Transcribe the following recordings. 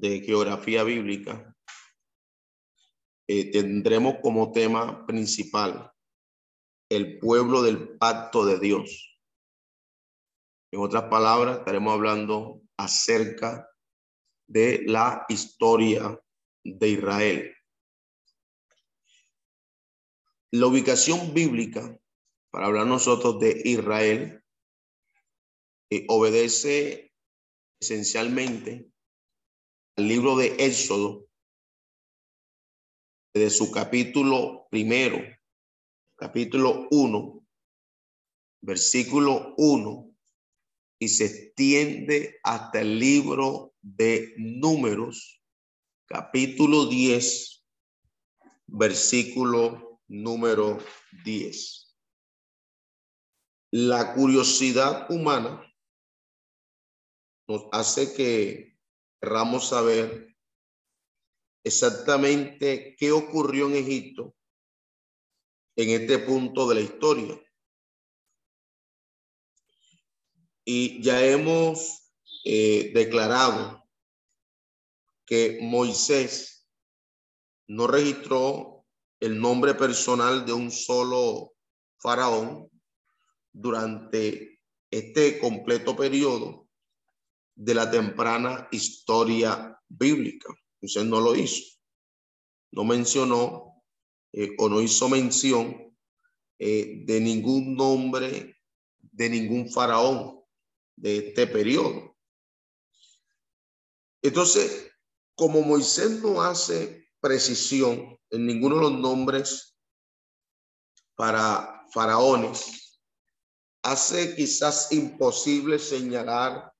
de geografía bíblica, eh, tendremos como tema principal el pueblo del pacto de Dios. En otras palabras, estaremos hablando acerca de la historia de Israel. La ubicación bíblica, para hablar nosotros de Israel, eh, obedece esencialmente al libro de Éxodo, de su capítulo primero, capítulo uno, versículo uno, y se extiende hasta el libro de Números, capítulo 10, versículo número 10. La curiosidad humana nos hace que queramos saber exactamente qué ocurrió en Egipto en este punto de la historia. Y ya hemos eh, declarado que Moisés no registró el nombre personal de un solo faraón durante este completo periodo de la temprana historia bíblica. Usted no lo hizo. No mencionó eh, o no hizo mención eh, de ningún nombre de ningún faraón de este periodo. Entonces, como Moisés no hace precisión en ninguno de los nombres para faraones, hace quizás imposible señalar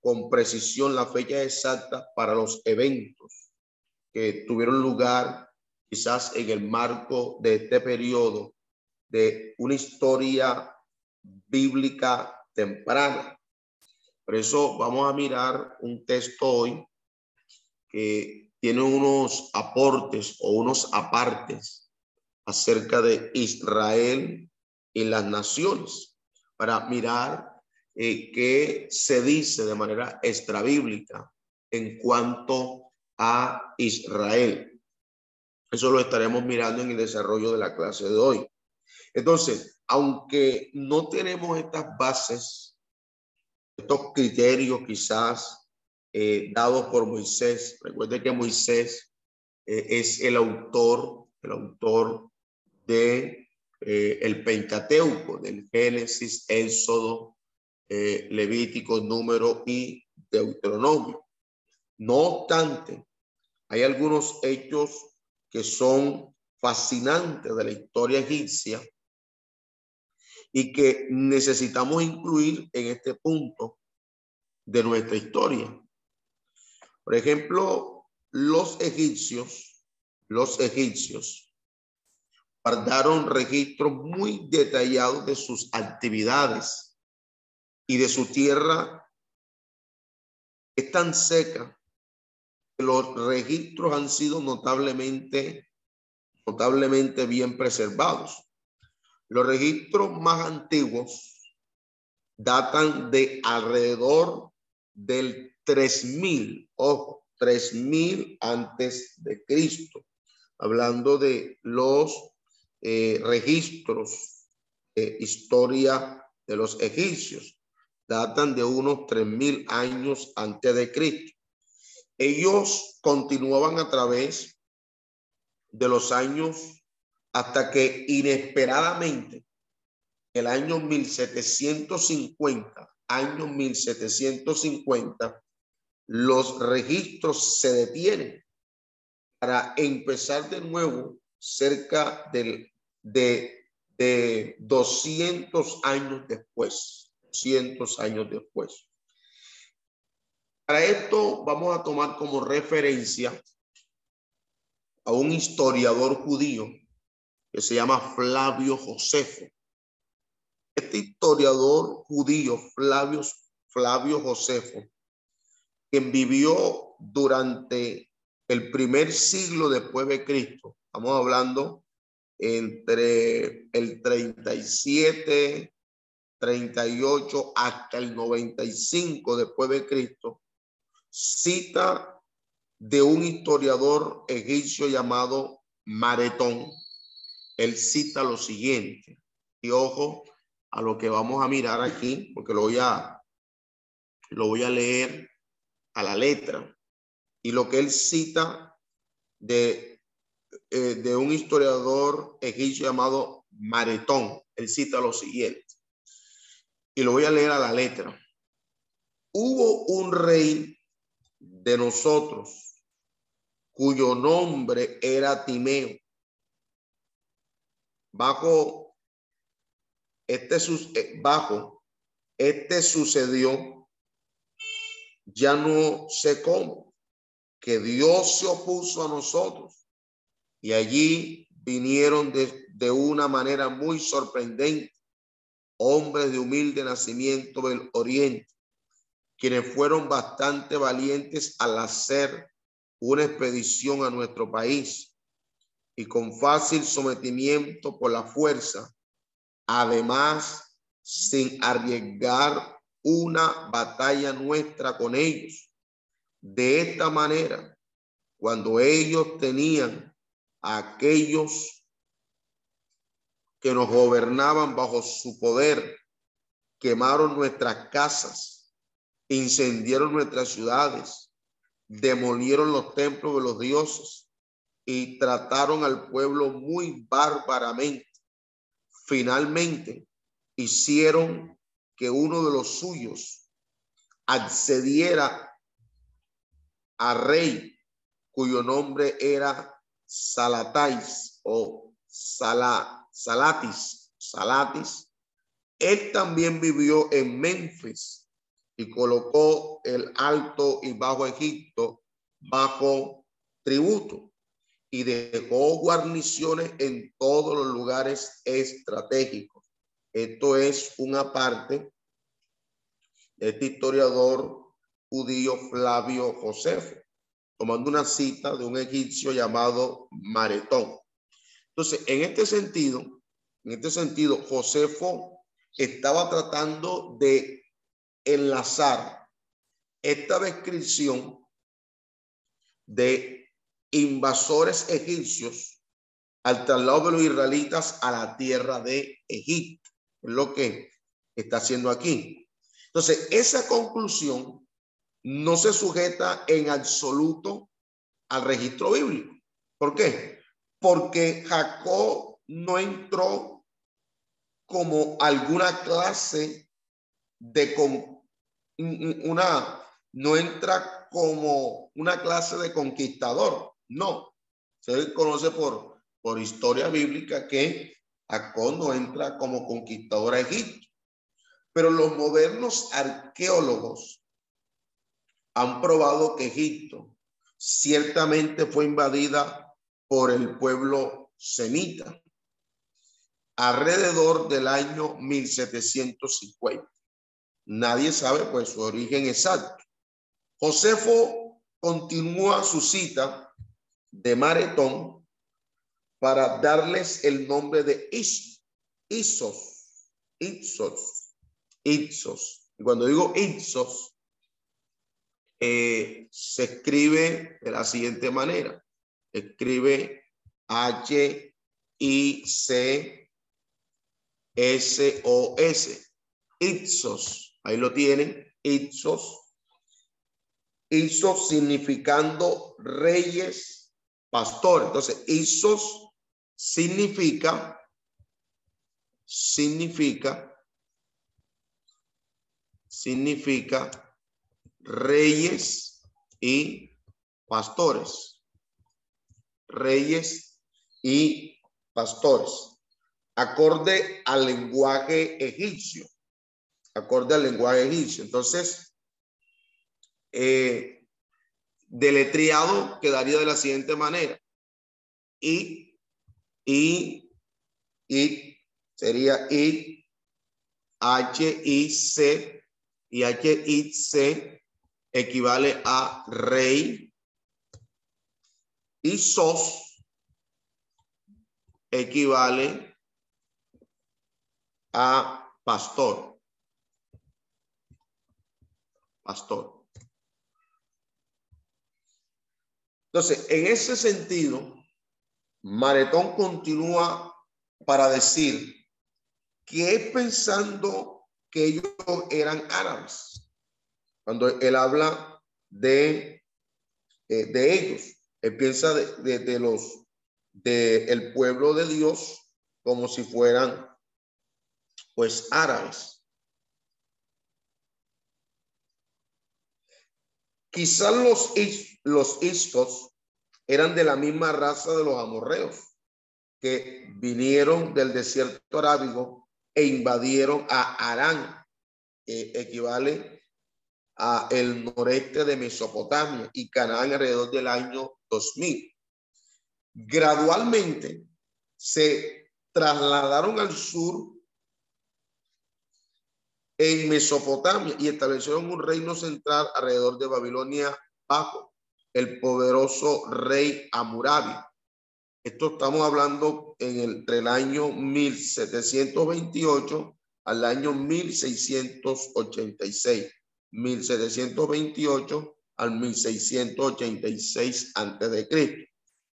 con precisión la fecha exacta para los eventos que tuvieron lugar quizás en el marco de este periodo de una historia bíblica temprana. Por eso vamos a mirar un texto hoy que tiene unos aportes o unos apartes acerca de Israel y las naciones para mirar eh, qué se dice de manera extrabíblica en cuanto a Israel. Eso lo estaremos mirando en el desarrollo de la clase de hoy. Entonces, aunque no tenemos estas bases, estos criterios quizás eh, dados por Moisés, recuerde que Moisés eh, es el autor, el autor de eh, el Pentateuco, del Génesis, Éxodo, eh, Levítico, Número y Deuteronomio. No obstante, hay algunos hechos que son fascinantes de la historia egipcia y que necesitamos incluir en este punto de nuestra historia. Por ejemplo, los egipcios, los egipcios guardaron registros muy detallados de sus actividades y de su tierra es tan seca que los registros han sido notablemente, notablemente bien preservados. Los registros más antiguos datan de alrededor del 3000, ojo, 3000 antes de Cristo, hablando de los eh, registros de historia de los egipcios, datan de unos 3000 años antes de Cristo. Ellos continuaban a través de los años hasta que inesperadamente el año 1750, año 1750, los registros se detienen para empezar de nuevo cerca del, de, de 200 años después, 200 años después. Para esto vamos a tomar como referencia a un historiador judío que se llama Flavio Josefo. Este historiador judío, Flavio, Flavio Josefo, quien vivió durante el primer siglo después de Cristo, estamos hablando entre el 37, 38 hasta el 95 después de Cristo, cita de un historiador egipcio llamado Maretón. Él cita lo siguiente, y ojo a lo que vamos a mirar aquí, porque lo voy a, lo voy a leer a la letra. Y lo que él cita de, eh, de un historiador egipcio llamado Maretón, él cita lo siguiente. Y lo voy a leer a la letra. Hubo un rey de nosotros cuyo nombre era Timeo. Bajo este, eh, bajo este sucedió, ya no sé cómo, que Dios se opuso a nosotros y allí vinieron de, de una manera muy sorprendente hombres de humilde nacimiento del oriente, quienes fueron bastante valientes al hacer una expedición a nuestro país y con fácil sometimiento por la fuerza, además sin arriesgar una batalla nuestra con ellos. De esta manera, cuando ellos tenían aquellos que nos gobernaban bajo su poder, quemaron nuestras casas, incendiaron nuestras ciudades, demolieron los templos de los dioses y trataron al pueblo muy bárbaramente. Finalmente, hicieron que uno de los suyos accediera a rey cuyo nombre era Salatais o Salatis, Salatis. Él también vivió en Memphis y colocó el alto y bajo Egipto bajo tributo y dejó guarniciones en todos los lugares estratégicos. Esto es una parte de este historiador judío Flavio Josefo, tomando una cita de un egipcio llamado Maretón. Entonces, en este sentido, en este sentido, Josefo estaba tratando de enlazar esta descripción de invasores egipcios al traslado de los israelitas a la tierra de Egipto. Es lo que está haciendo aquí. Entonces, esa conclusión no se sujeta en absoluto al registro bíblico. ¿Por qué? Porque Jacob no entró como alguna clase de una, no entra como una clase de conquistador, no. Se conoce por, por historia bíblica que Jacob no entra como conquistador a Egipto. Pero los modernos arqueólogos han probado que Egipto ciertamente fue invadida por el pueblo semita alrededor del año 1750. Nadie sabe pues su origen exacto. Josefo continúa su cita de Maretón para darles el nombre de Is, Isos, Isos, Isos. Y cuando digo Isos, eh, se escribe de la siguiente manera. Escribe H, I, C, S, O, S. Isos. Ahí lo tienen, Ipsos. Ipsos significando reyes, pastores. Entonces, Ipsos significa, significa, significa reyes y pastores. Reyes y pastores. Acorde al lenguaje egipcio acorde al lenguaje egipcio. Entonces, eh, deletreado quedaría de la siguiente manera. Y, y, y sería I, H, I, C, y H, I, C equivale a rey, y sos equivale a pastor. Pastor. Entonces, en ese sentido, Maretón continúa para decir que pensando que ellos eran árabes. Cuando él habla de, eh, de ellos, él piensa de, de, los del el pueblo de Dios como si fueran pues árabes. Quizás los, los istos eran de la misma raza de los amorreos que vinieron del desierto arábigo e invadieron a Arán, que equivale a el noreste de Mesopotamia y Canaán alrededor del año 2000. Gradualmente se trasladaron al sur en Mesopotamia y establecieron un reino central alrededor de Babilonia bajo el poderoso rey Amurabi. Esto estamos hablando en el, entre el año 1728 al año 1686. 1728 al 1686 antes de Cristo.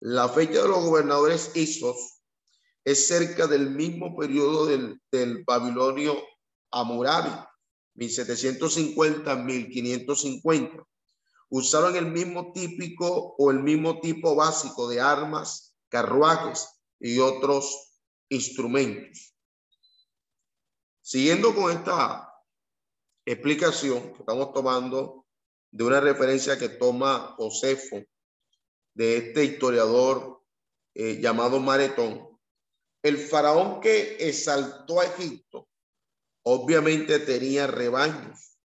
La fecha de los gobernadores Isos es cerca del mismo periodo del, del Babilonio Amurabi, 1750-1550. Usaron el mismo típico o el mismo tipo básico de armas, carruajes y otros instrumentos. Siguiendo con esta explicación que estamos tomando de una referencia que toma Josefo de este historiador eh, llamado Maretón, el faraón que exaltó a Egipto obviamente tenía rebaños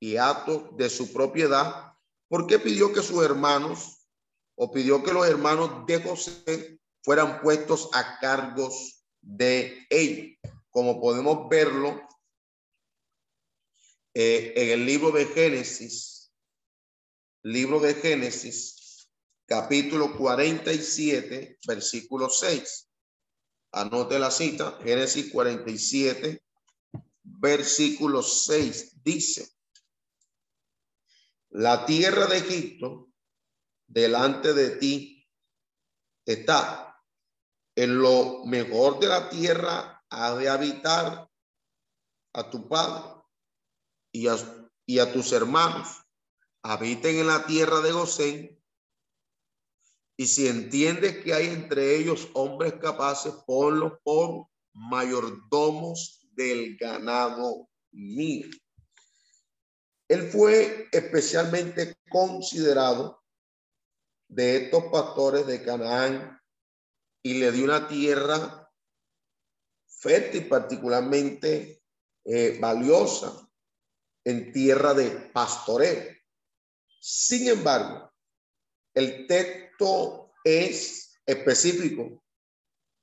y atos de su propiedad, porque pidió que sus hermanos o pidió que los hermanos de José fueran puestos a cargos de ellos, como podemos verlo eh, en el libro de Génesis, libro de Génesis, capítulo 47, versículo 6. Anote la cita, Génesis 47, versículo 6 dice, la tierra de Egipto delante de ti está. En lo mejor de la tierra ha de habitar a tu padre y a, y a tus hermanos. Habiten en la tierra de Gosén. Y si entiendes que hay entre ellos hombres capaces, ponlos por mayordomos del ganado mío. Él fue especialmente considerado de estos pastores de Canaán y le dio una tierra fértil, particularmente eh, valiosa, en tierra de pastoreo. Sin embargo, el texto es específico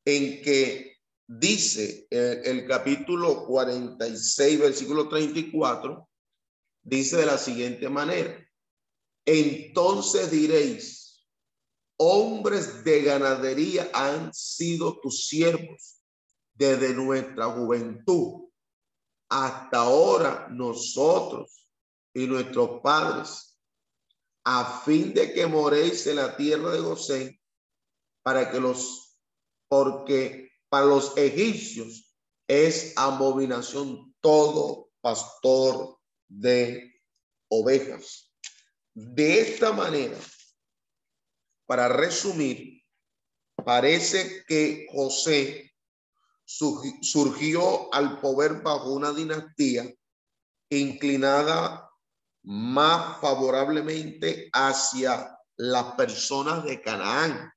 en que dice el, el capítulo 46, versículo 34, dice de la siguiente manera, entonces diréis, hombres de ganadería han sido tus siervos desde nuestra juventud hasta ahora nosotros y nuestros padres, a fin de que moréis en la tierra de Gosén, para que los, porque para los egipcios es abominación todo pastor de ovejas. De esta manera, para resumir, parece que José surgió al poder bajo una dinastía inclinada más favorablemente hacia las personas de Canaán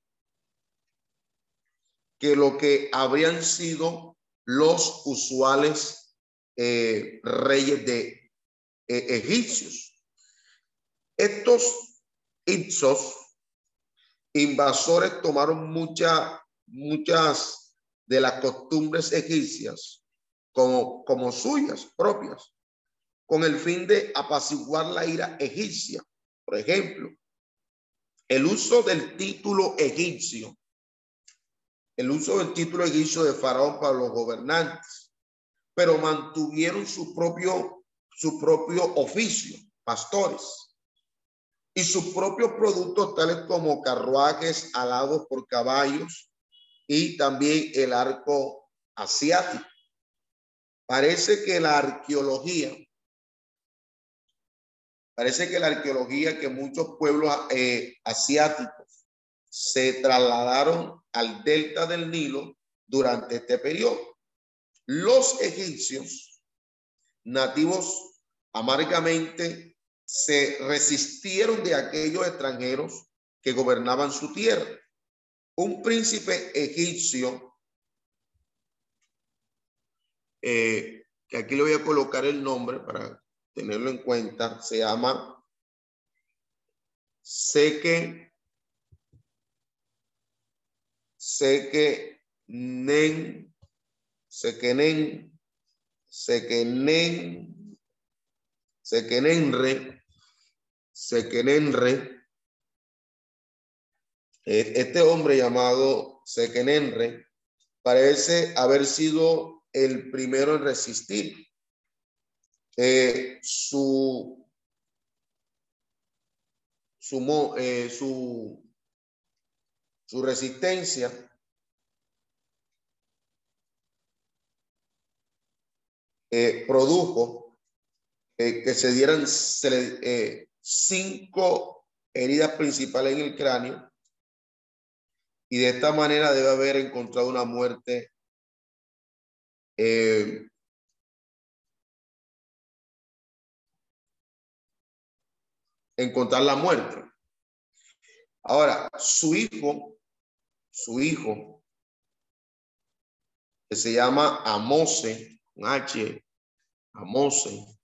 que lo que habrían sido los usuales eh, reyes de eh, egipcios. Estos Ipsos invasores tomaron muchas muchas de las costumbres egipcias como, como suyas propias, con el fin de apaciguar la ira egipcia. Por ejemplo, el uso del título egipcio, el uso del título egipcio de faraón para los gobernantes, pero mantuvieron su propio, su propio oficio, pastores y sus propios productos tales como carruajes alados por caballos y también el arco asiático. Parece que la arqueología, parece que la arqueología que muchos pueblos eh, asiáticos se trasladaron al delta del Nilo durante este periodo. Los egipcios nativos amargamente se resistieron de aquellos extranjeros que gobernaban su tierra. Un príncipe egipcio, eh, que aquí le voy a colocar el nombre para tenerlo en cuenta, se llama Seke, Seke Nen, Sekenen, Sekenen, Sekenenre, Sekenenre, este hombre llamado Sekenenre parece haber sido el primero en resistir. Eh, su, su, eh, su, su resistencia eh, produjo eh, que se dieran cinco heridas principales en el cráneo y de esta manera debe haber encontrado una muerte eh, encontrar la muerte. Ahora, su hijo, su hijo, que se llama Amose, un H, Amose,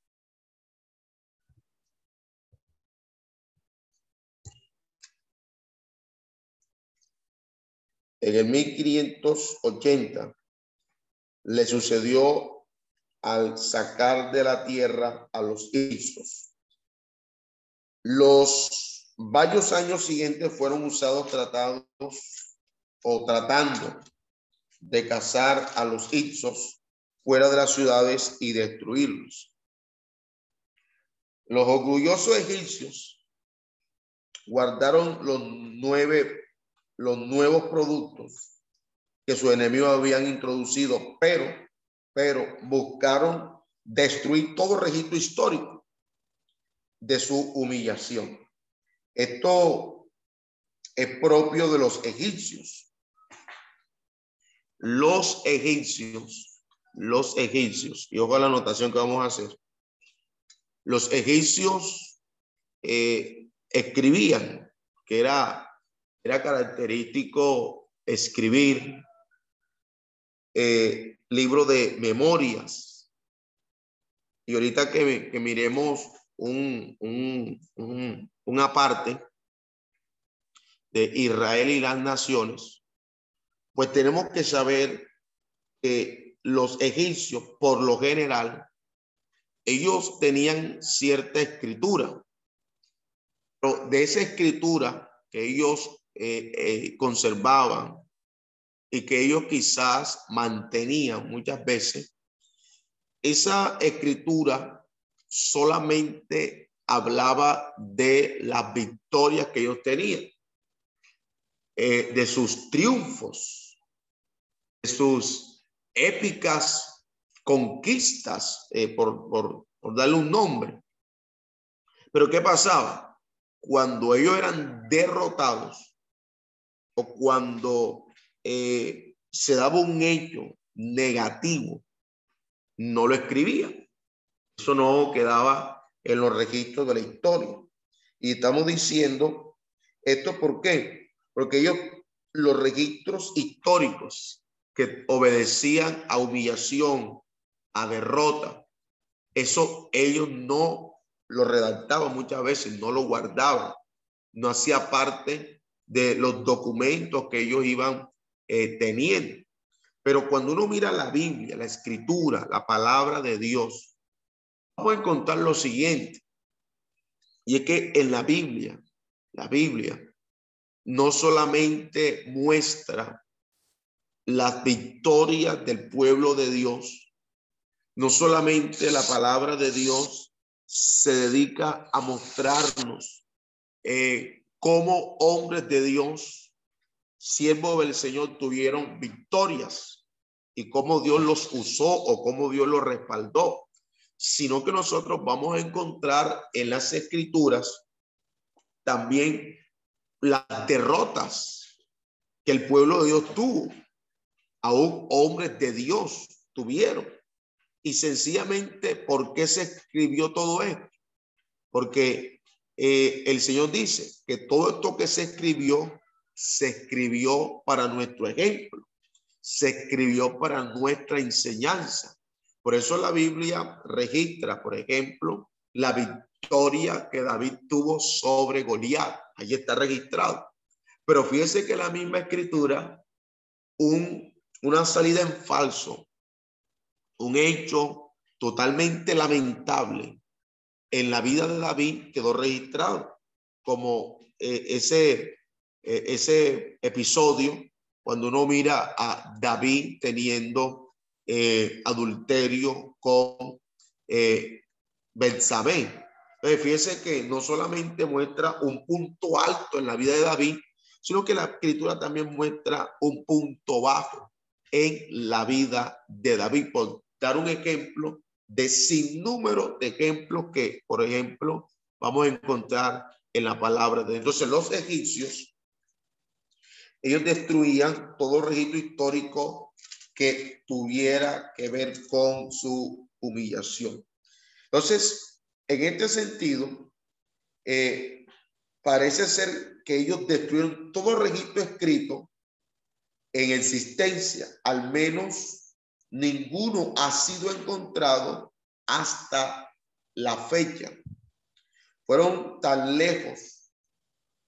En el 1580 le sucedió al sacar de la tierra a los hijos. Los varios años siguientes fueron usados tratados o tratando de cazar a los Ipsos fuera de las ciudades y destruirlos. Los orgullosos egipcios guardaron los nueve los nuevos productos que sus enemigos habían introducido, pero, pero buscaron destruir todo registro histórico de su humillación. Esto es propio de los egipcios. Los egipcios, los egipcios, y ojo a la anotación que vamos a hacer. Los egipcios eh, escribían, que era era característico escribir eh, libros de memorias. Y ahorita que, miremos un, una parte de Israel y las naciones, pues tenemos que saber que los egipcios, por lo general, ellos tenían cierta escritura. Pero de esa escritura que ellos eh, eh, conservaban y que ellos quizás mantenían muchas veces, esa escritura solamente hablaba de las victorias que ellos tenían, eh, de sus triunfos, de sus épicas conquistas, por, por, por darle un nombre. Pero ¿qué pasaba? Cuando ellos eran derrotados, cuando eh, se daba un hecho negativo, no lo escribía. Eso no quedaba en los registros de la historia. Y estamos diciendo esto ¿por qué? Porque ellos, los registros históricos que obedecían a humillación, a derrota, eso ellos no lo redactaba muchas veces, no lo guardaba, no hacía parte de los documentos que ellos iban eh, teniendo. Pero cuando uno mira la Biblia, la escritura, la palabra de Dios, vamos a encontrar lo siguiente. Y es que en la Biblia, la Biblia no solamente muestra las victorias del pueblo de Dios, no solamente la palabra de Dios se dedica a mostrarnos eh, cómo hombres de Dios, siervos del Señor, tuvieron victorias y cómo Dios los usó o cómo Dios los respaldó, sino que nosotros vamos a encontrar en las escrituras también las derrotas que el pueblo de Dios tuvo, aún hombres de Dios tuvieron. Y sencillamente, ¿por qué se escribió todo esto? Porque eh, el Señor dice que todo esto que se escribió, se escribió para nuestro ejemplo, se escribió para nuestra enseñanza. Por eso la Biblia registra, por ejemplo, la victoria que David tuvo sobre Goliat. Allí está registrado. Pero fíjese que la misma escritura, un, una salida en falso un hecho totalmente lamentable en la vida de David quedó registrado como eh, ese, eh, ese episodio cuando uno mira a David teniendo eh, adulterio con eh, Betsabé. Fíjese que no solamente muestra un punto alto en la vida de David, sino que la escritura también muestra un punto bajo en la vida de David. Por dar un ejemplo de sin número de ejemplos que, por ejemplo, vamos a encontrar en la palabra de entonces los egipcios ellos destruían todo registro histórico que tuviera que ver con su humillación. Entonces, en este sentido, eh, parece ser que ellos destruyeron todo registro escrito en existencia, al menos ninguno ha sido encontrado hasta la fecha. Fueron tan lejos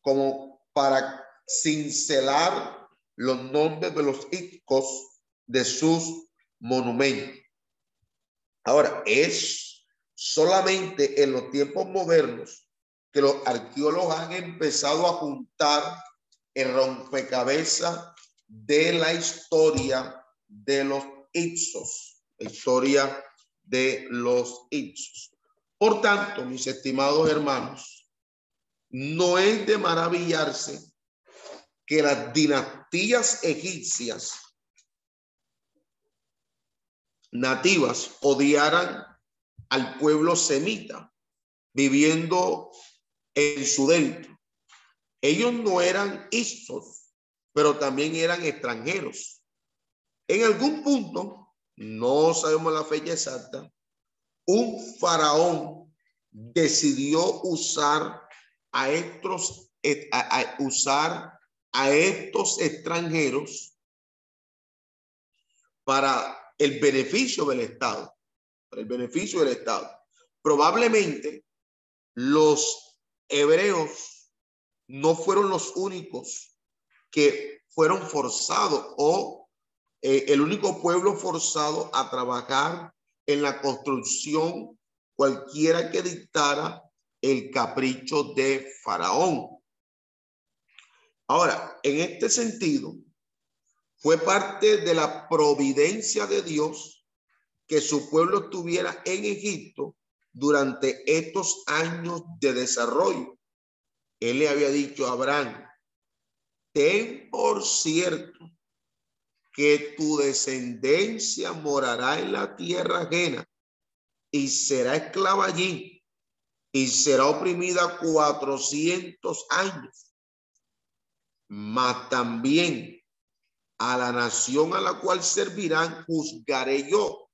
como para cincelar los nombres de los hijos de sus monumentos. Ahora, es solamente en los tiempos modernos que los arqueólogos han empezado a juntar el rompecabezas de la historia de los Ipsos, historia de los Ipsos. Por tanto, mis estimados hermanos, no es de maravillarse que las dinastías egipcias nativas odiaran al pueblo semita viviendo en su dentro. Ellos no eran Ipsos, pero también eran extranjeros. En algún punto, no sabemos la fecha exacta, un faraón decidió usar a estos, a, usar a estos extranjeros para el beneficio del Estado, el beneficio del Estado. Probablemente los hebreos no fueron los únicos que fueron forzados o eh, el único pueblo forzado a trabajar en la construcción cualquiera que dictara el capricho de Faraón. Ahora, en este sentido, fue parte de la providencia de Dios que su pueblo estuviera en Egipto durante estos años de desarrollo. Él le había dicho a Abraham, ten por cierto que tu descendencia morará en la tierra ajena y será esclava allí y será oprimida cuatrocientos años. Mas también a la nación a la cual servirán juzgaré yo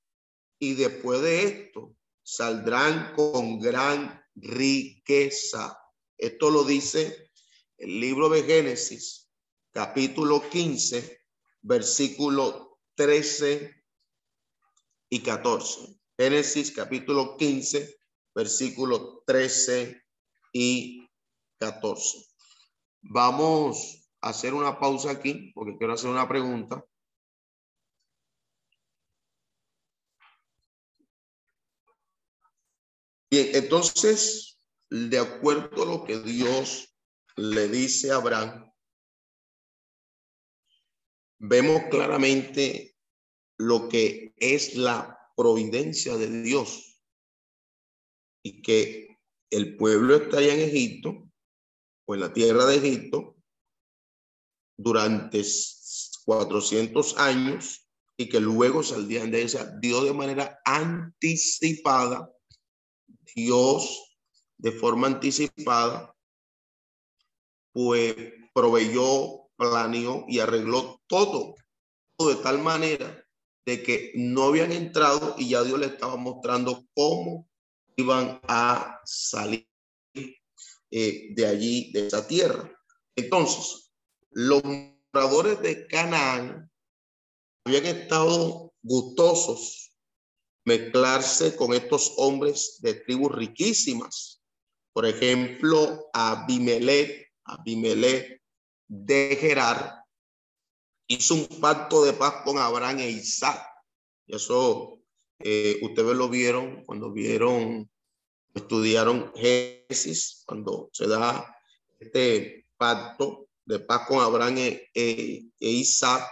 y después de esto saldrán con gran riqueza. Esto lo dice el libro de Génesis, capítulo 15, versículo 13 y 14. Génesis capítulo 15, versículos 13 y 14. Vamos a hacer una pausa aquí porque quiero hacer una pregunta. Bien, entonces, de acuerdo a lo que Dios le dice a Abraham, vemos claramente lo que es la providencia de Dios y que el pueblo estaría en Egipto o en la tierra de Egipto durante 400 años y que luego saldrían de esa, Dios de manera anticipada, Dios de forma anticipada, pues proveyó, planeó y arregló todo, de tal manera de que no habían entrado y ya Dios le estaba mostrando cómo iban a salir eh, de allí, de esa tierra. Entonces, los moradores de Canaán habían estado gustosos mezclarse con estos hombres de tribus riquísimas. Por ejemplo, Abimelech, Abimelech de Gerar, hizo un pacto de paz con Abraham e Isaac. Y eso eh, ustedes lo vieron cuando vieron, estudiaron Génesis, cuando se da este pacto de paz con Abraham e, e, e Isaac.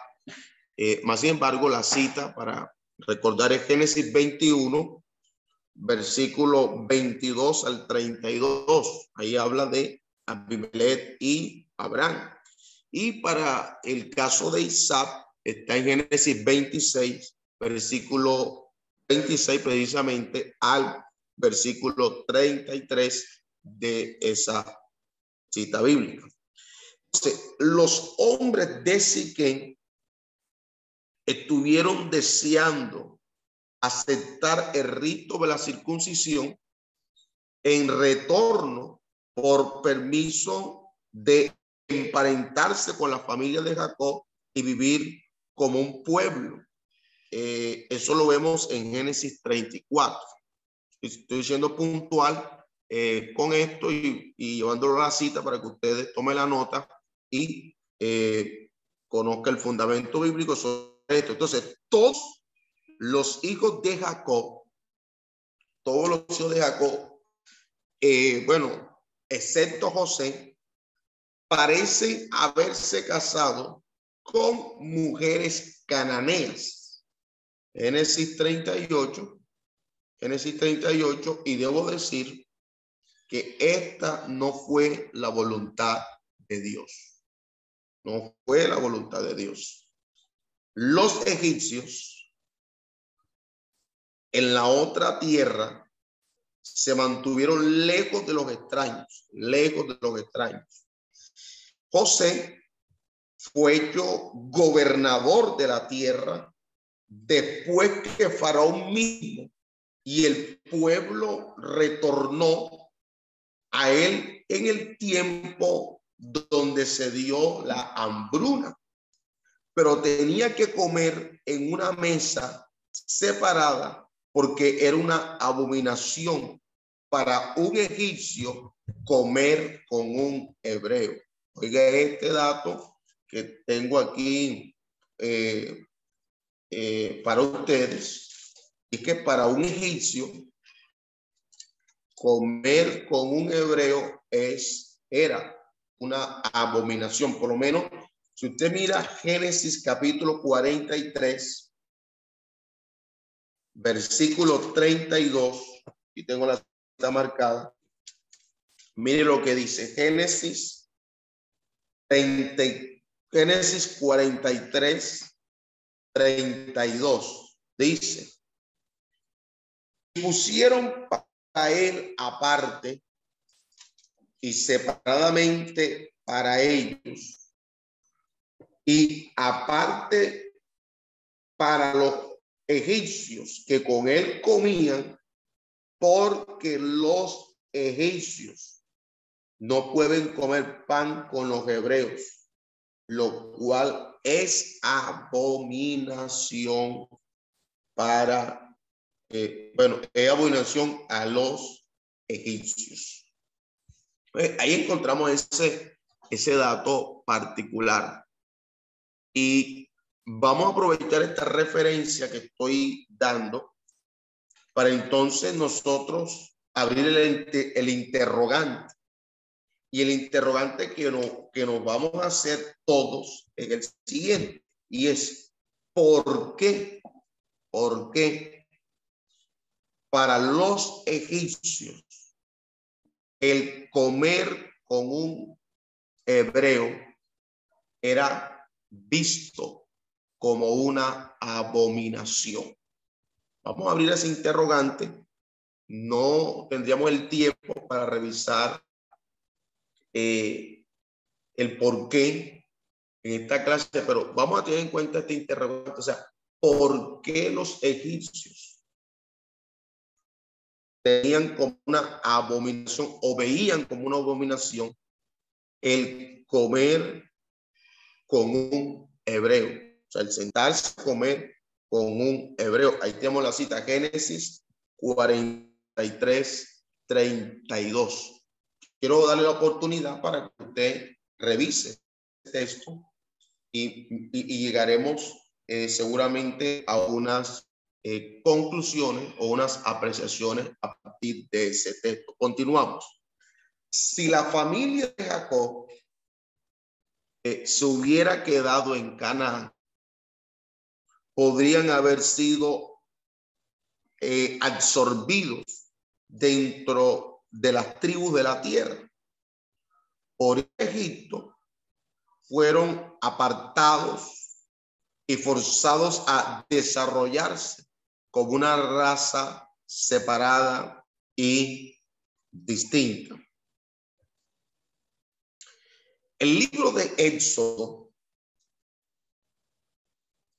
Eh, más sin embargo, la cita para recordar es Génesis 21, versículo 22 al 32. Ahí habla de Abimelech y Abraham. Y para el caso de Isaac, está en Génesis 26, versículo 26 precisamente al versículo 33 de esa cita bíblica. Los hombres de Siquén estuvieron deseando aceptar el rito de la circuncisión en retorno por permiso de emparentarse con la familia de Jacob y vivir como un pueblo. Eh, eso lo vemos en Génesis 34. Estoy siendo puntual eh, con esto y, llevándolo a la cita para que ustedes tomen la nota y eh, conozcan el fundamento bíblico sobre esto. Entonces, todos los hijos de Jacob, todos los hijos de Jacob, bueno, excepto José, parecen haberse casado con mujeres cananeas. Génesis 38, Génesis 38, y debo decir que esta no fue la voluntad de Dios. No fue la voluntad de Dios. Los egipcios en la otra tierra se mantuvieron lejos de los extraños, lejos de los extraños. José fue hecho gobernador de la tierra después que Faraón mismo y el pueblo retornó a él en el tiempo donde se dio la hambruna. Pero tenía que comer en una mesa separada porque era una abominación para un egipcio comer con un hebreo. Oiga este dato que tengo aquí eh, eh, para ustedes. Y que para un egipcio comer con un hebreo es, era una abominación. Por lo menos, si usted mira Génesis capítulo 43, versículo 32, y tengo la cita marcada, mire lo que dice Génesis 30, Génesis 43, 32. Dice, pusieron para él aparte y separadamente para ellos y aparte para los egipcios que con él comían porque los egipcios no pueden comer pan con los hebreos, lo cual es abominación para, eh, bueno, es abominación a los egipcios. Pues, ahí encontramos ese, ese dato particular. Y vamos a aprovechar esta referencia que estoy dando para entonces nosotros abrir el, el interrogante. Y el interrogante que, no, que nos vamos a hacer todos es el siguiente, y es, ¿por qué? ¿Por qué para los egipcios el comer con un hebreo era visto como una abominación. Vamos a abrir ese interrogante. No tendríamos el tiempo para revisar eh, el por qué en esta clase, pero vamos a tener en cuenta este interrogante. O sea, ¿por qué los egipcios tenían como una abominación o veían como una abominación el comer con un hebreo? O sea, el sentarse a comer con un hebreo. Ahí tenemos la cita, Génesis 43, 32. Quiero darle la oportunidad para que usted revise el texto y, llegaremos eh, seguramente a unas eh, conclusiones o unas apreciaciones a partir de ese texto. Continuamos. Si la familia de Jacob eh, se hubiera quedado en Canaán, podrían haber sido eh, absorbidos dentro de las tribus de la tierra. Por Egipto fueron apartados y forzados a desarrollarse como una raza separada y distinta. El libro de Éxodo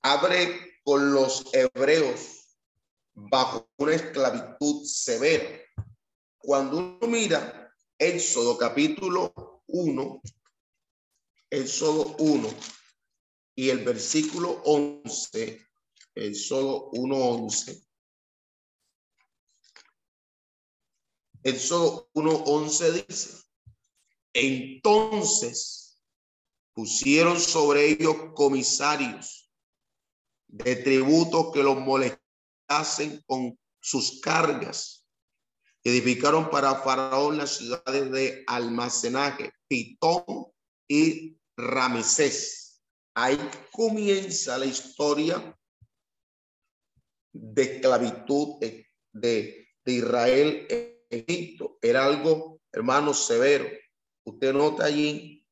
abre con los hebreos bajo una esclavitud severa. Cuando uno mira Éxodo capítulo 1, Éxodo 1 y el versículo 11, Éxodo 1, 11. Éxodo 1, 11 dice, entonces pusieron sobre ellos comisarios de tributos que los molestasen con sus cargas. Edificaron para Faraón las ciudades de almacenaje, Pitón y Ramesés. Ahí comienza la historia de esclavitud de, Israel en Egipto. Era algo, hermano, severo. Usted nota allí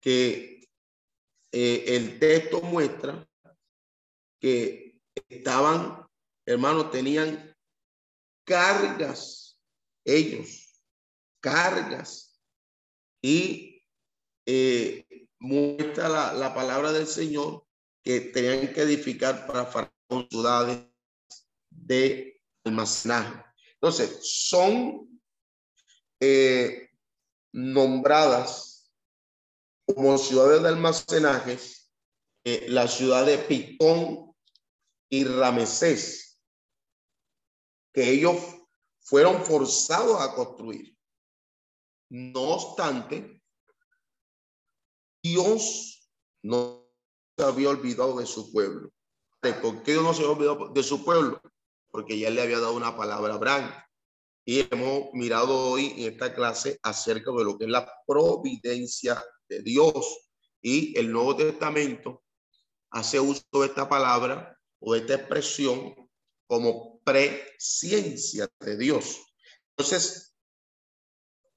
que eh, el texto muestra que estaban, hermanos, tenían cargas, ellos, cargas. Y eh, muestra la, la, palabra del Señor que tenían que edificar para Faraón ciudades de almacenaje. Entonces, son eh, nombradas como ciudades de almacenaje eh, la ciudad de Pitón y Ramesés, que ellos fueron forzados a construir. No obstante, Dios no se había olvidado de su pueblo. ¿Por qué Dios no se había olvidado de su pueblo? Porque ya le había dado una palabra a Abraham. Y hemos mirado hoy en esta clase acerca de lo que es la providencia de Dios. Y el Nuevo Testamento hace uso de esta palabra o esta expresión como presciencia de Dios. Entonces,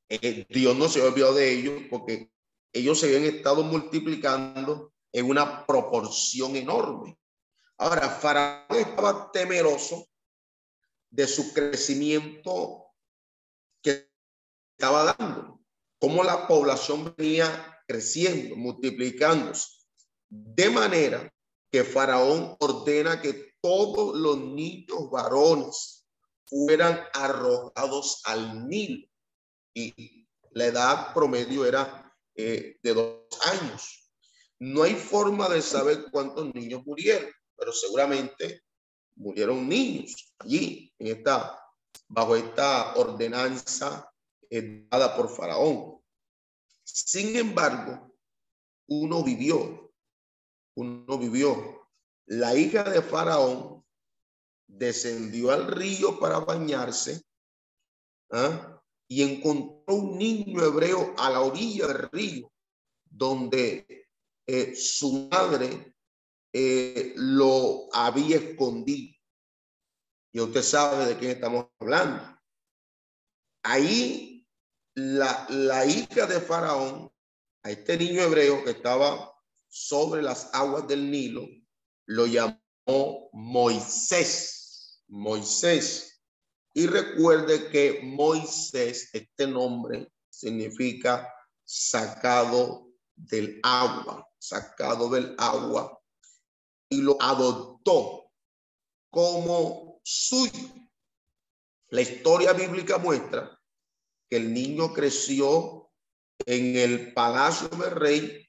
eh, Dios no se olvidó de ellos porque ellos se habían estado multiplicando en una proporción enorme. Ahora, Faraón estaba temeroso de su crecimiento que estaba dando, como la población venía creciendo, multiplicándose, de manera que Faraón ordena que todos los niños varones fueran arrojados al Nilo y la edad promedio era eh, de dos años. No hay forma de saber cuántos niños murieron, pero seguramente murieron niños allí en esta bajo esta ordenanza eh, dada por Faraón. Sin embargo, uno vivió, uno vivió. La hija de Faraón descendió al río para bañarse ¿ah? y encontró un niño hebreo a la orilla del río, donde eh, su madre eh, lo había escondido. Y usted sabe de quién estamos hablando. Ahí la, la hija de Faraón, a este niño hebreo que estaba sobre las aguas del Nilo, lo llamó Moisés. Moisés. Y recuerde que Moisés, este nombre significa sacado del agua, sacado del agua, y lo adoptó como suyo. La historia bíblica muestra que el niño creció en el palacio del rey,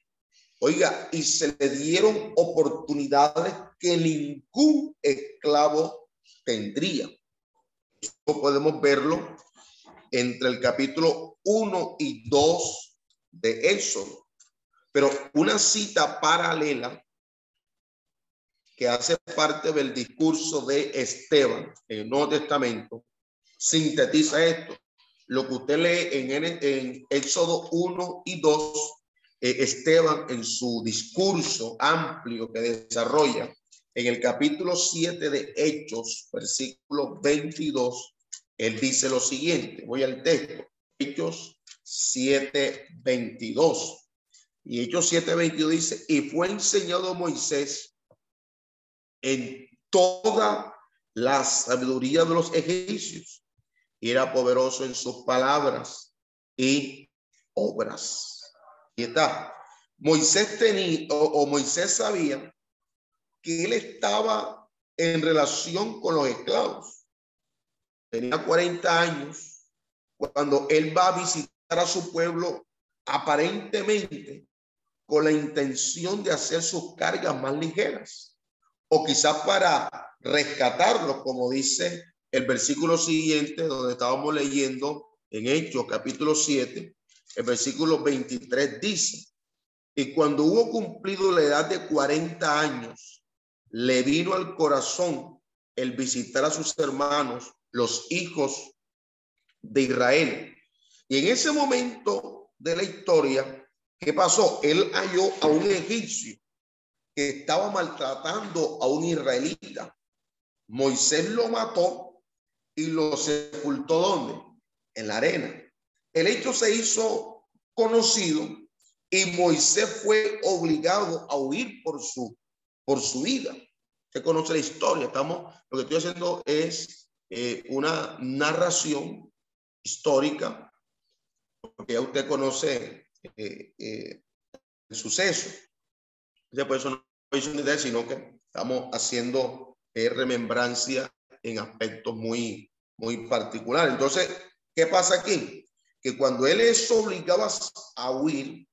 oiga, y se le dieron oportunidades que ningún esclavo tendría. Esto podemos verlo entre el capítulo 1 y 2 de Éxodo. Pero una cita paralela que hace parte del discurso de Esteban en el Nuevo Testamento sintetiza esto. Lo que usted lee en, en Éxodo 1 y 2, eh, Esteban en su discurso amplio que desarrolla en el capítulo 7 de Hechos, versículo 22, él dice lo siguiente, voy al texto, Hechos 7, 22. Y Hechos 7, 22 dice, y fue enseñado Moisés en toda la sabiduría de los egipcios. Y era poderoso en sus palabras y obras. Y está. Moisés tenía, o Moisés sabía que él estaba en relación con los esclavos. Tenía 40 años cuando él va a visitar a su pueblo aparentemente con la intención de hacer sus cargas más ligeras o quizás para rescatarlos, como dice el versículo siguiente donde estábamos leyendo en Hechos capítulo 7, el versículo 23 dice, y cuando hubo cumplido la edad de 40 años, le vino al corazón el visitar a sus hermanos, los hijos de Israel. Y en ese momento de la historia, ¿qué pasó? Él halló a un egipcio que estaba maltratando a un israelita. Moisés lo mató y lo sepultó ¿dónde? En la arena. El hecho se hizo conocido y Moisés fue obligado a huir por su por su vida. Usted conoce la historia. Estamos, lo que estoy haciendo es eh, una narración histórica, porque ya usted conoce eh, eh, el suceso. Por eso no es una idea, sino que estamos haciendo remembrancia en aspectos muy, muy particulares. Entonces, ¿qué pasa aquí? Que cuando él es obligado a huir,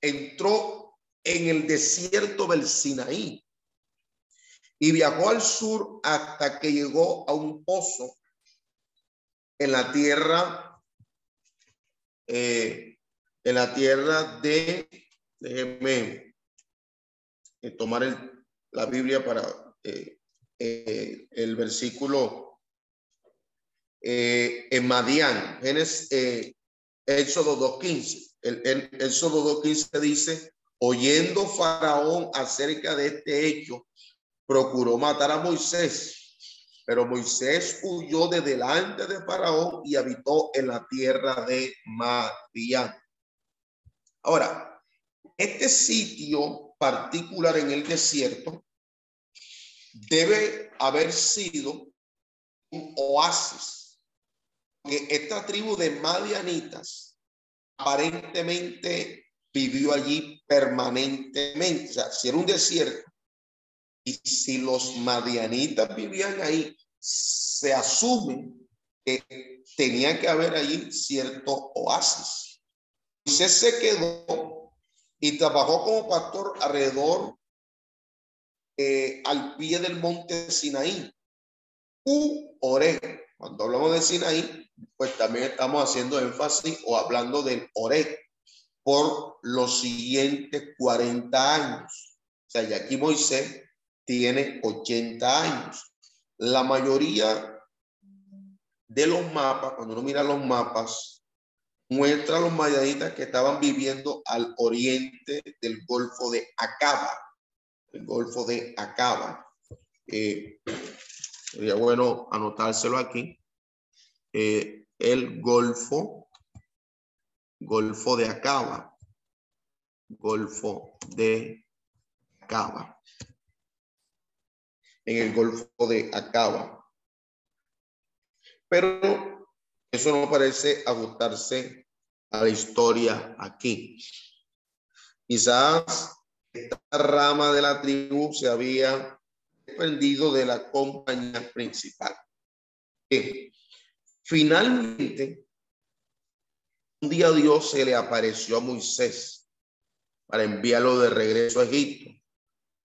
entró en el desierto del Sinaí y viajó al sur hasta que llegó a un pozo en la tierra, eh, en la tierra de, déjeme eh, tomar el, la Biblia para eh, el versículo en Madián, Génesis, Éxodo 2.15. El, el Éxodo 2.15 dice, Oyendo Faraón acerca de este hecho, procuró matar a Moisés, pero Moisés huyó de delante de Faraón y habitó en la tierra de Madián. Ahora, este sitio particular en el desierto debe haber sido un oasis, que esta tribu de Madianitas aparentemente vivió allí permanentemente. O sea, si era un desierto y si los madianitas vivían ahí, se asume que tenía que haber allí cierto oasis. Moisés se quedó y trabajó como pastor alrededor eh, al pie del monte Sinaí. U cuando hablamos de Sinaí, pues también estamos haciendo énfasis o hablando del Oré por los siguientes 40 años. O sea, ya aquí Moisés tiene 80 años. La mayoría de los mapas, cuando uno mira los mapas, muestra a los mayaditas que estaban viviendo al oriente del Golfo de Acaba, el Golfo de Acaba. Eh, sería bueno anotárselo aquí. Eh, el Golfo, Golfo de Acaba, Golfo de Acaba. En el Golfo de Acaba. Pero eso no parece ajustarse a la historia aquí. Quizás esta rama de la tribu se había de la compañía principal. Finalmente, un día Dios se le apareció a Moisés para enviarlo de regreso a Egipto,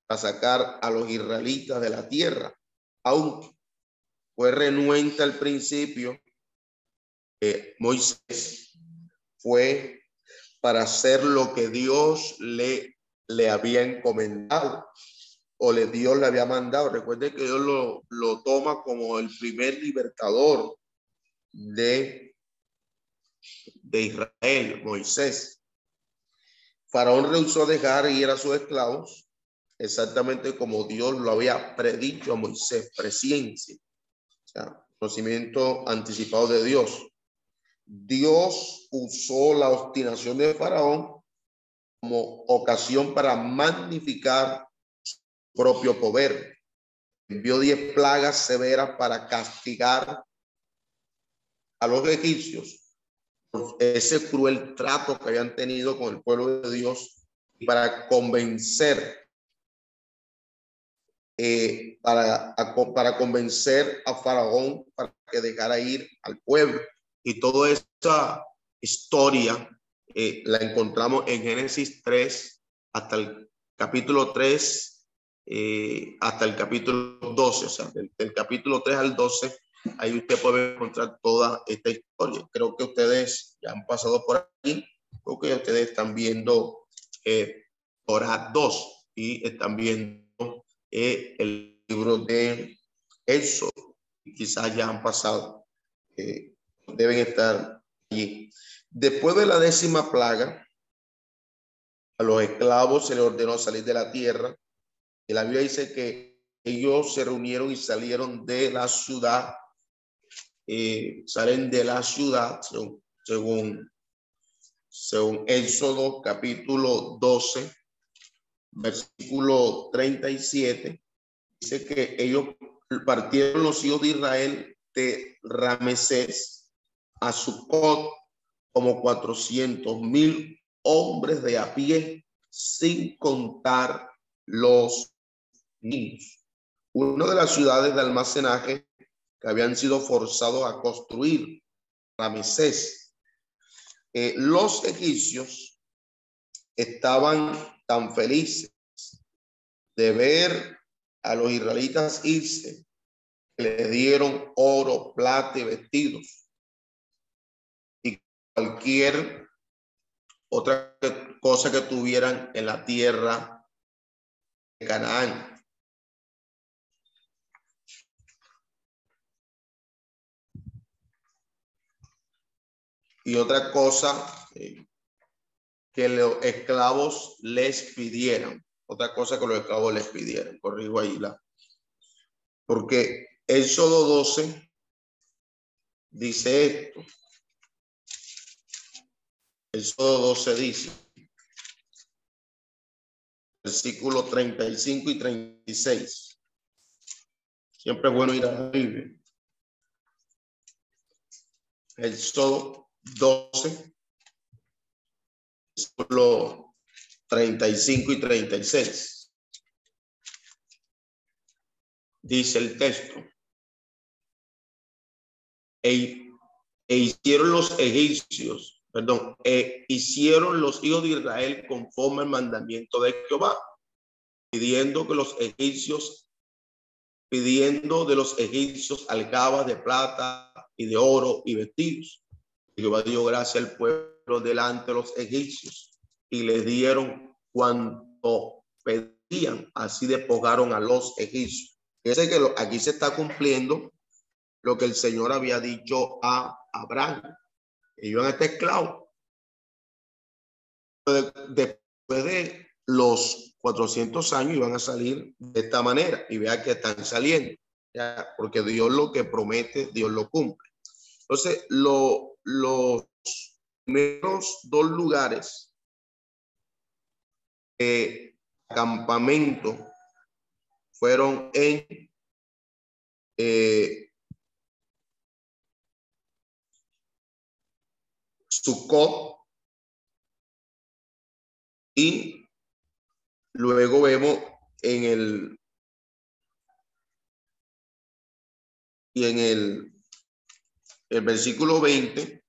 a sacar a los israelitas de la tierra, aunque fue renuente al principio, eh, Moisés fue para hacer lo que Dios le, le había encomendado o le Dios le había mandado. Recuerde que Dios lo, lo toma como el primer libertador de, de Israel, Moisés. Faraón rehusó dejar ir a sus esclavos, exactamente como Dios lo había predicho a Moisés, presciencia conocimiento anticipado de Dios. Dios usó la obstinación de Faraón como ocasión para magnificar propio poder. Envió diez plagas severas para castigar a los egipcios por ese cruel trato que habían tenido con el pueblo de Dios y para convencer eh, para, para convencer a Faraón para que dejara ir al pueblo. Y toda esta historia eh, la encontramos en Génesis 3 hasta el capítulo 3, eh, hasta el capítulo 12, o sea, del, capítulo 3 al 12, ahí usted puede encontrar toda esta historia. Creo que ustedes ya han pasado por aquí, creo que ustedes están viendo eh, Torah 2 y están viendo el libro de eso Quizás ya han pasado, deben estar allí. Después de la décima plaga, a los esclavos se les ordenó salir de la tierra. Y la dice que ellos se reunieron y salieron de la ciudad. Eh, salen de la ciudad, según, según, según Éxodo capítulo 12, versículo 37, dice que ellos partieron los hijos de Israel de Ramesés a Sucot como cuatrocientos mil hombres de a pie, sin contar los niños. Una de las ciudades de almacenaje que habían sido forzados a construir, Ramesés. Eh, los egipcios estaban tan felices de ver a los israelitas irse, le dieron oro, plata y vestidos y cualquier otra cosa que tuvieran en la tierra de Canaán. Y otra cosa eh, que los esclavos les pidieron. Otra cosa que los esclavos les pidieron. Corrijo ahí la. Porque Éxodo 12 dice esto. Éxodo 12 dice. Versículo 35 y 36. Siempre es bueno ir a la Biblia. Éxodo 12 versículo 35 y 36. Dice el texto. E, e hicieron los egipcios, perdón, e hicieron los hijos de Israel conforme al mandamiento de Jehová, pidiendo que los egipcios, pidiendo de los egipcios algabas de plata, y de oro y vestidos. Jehová dio gracia al pueblo delante de los egipcios y les dieron cuanto pedían, así despojaron a los egipcios. Fíjense que aquí se está cumpliendo lo que el Señor había dicho a Abraham. Ellos van a estar esclavos. Después de los 400 años iban a salir de esta manera y vea que están saliendo, ¿ya? porque Dios lo que promete, Dios lo cumple. Entonces, lo, los primeros dos lugares de campamento fueron en eh, Sucot y Luego vemos en el y en el, el versículo 20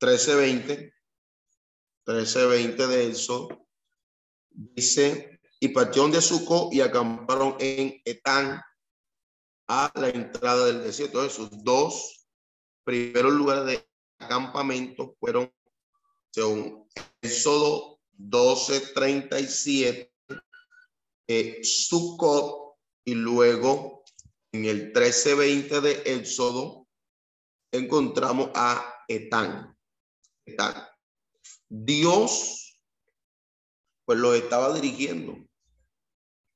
13:20 13:20 de eso. Dice y partieron de Suco y acamparon en Etán a la entrada del desierto. Esos dos primeros lugares de acampamento fueron según Éxodo 12:37, eh, Sucot, y luego en el 13:20 de Éxodo encontramos a Etán. Etán. Dios, pues lo estaba dirigiendo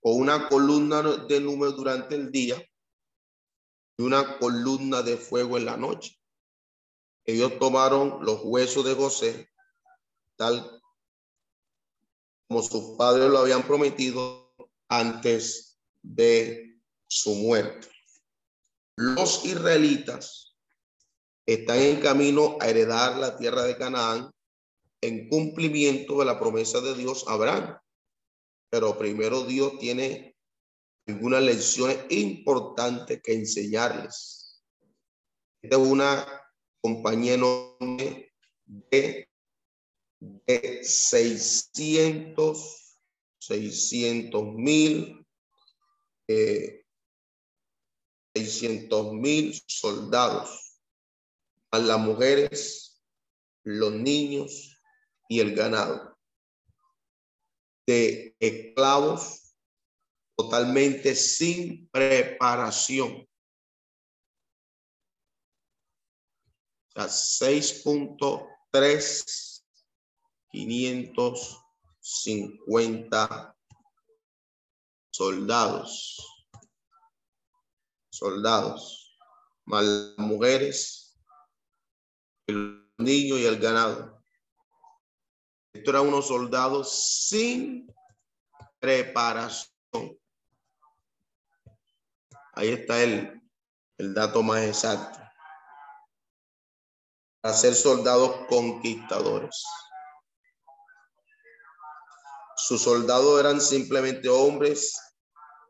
con una columna de nubes durante el día y una columna de fuego en la noche ellos tomaron los huesos de José, tal como sus padres lo habían prometido antes de su muerte. Los israelitas están en camino a heredar la tierra de Canaán en cumplimiento de la promesa de Dios a Abraham. Pero primero Dios tiene algunas lecciones importantes que enseñarles. Esta es una compañía de, de 600, 600 mil, eh, 600 mil soldados, a las mujeres, los niños y el ganado, de esclavos totalmente sin preparación. 6.3 550 soldados. Soldados. Más mujeres, el niño y el ganado. Esto eran unos soldados sin preparación. Ahí está el, el dato más exacto a ser soldados conquistadores. Sus soldados eran simplemente hombres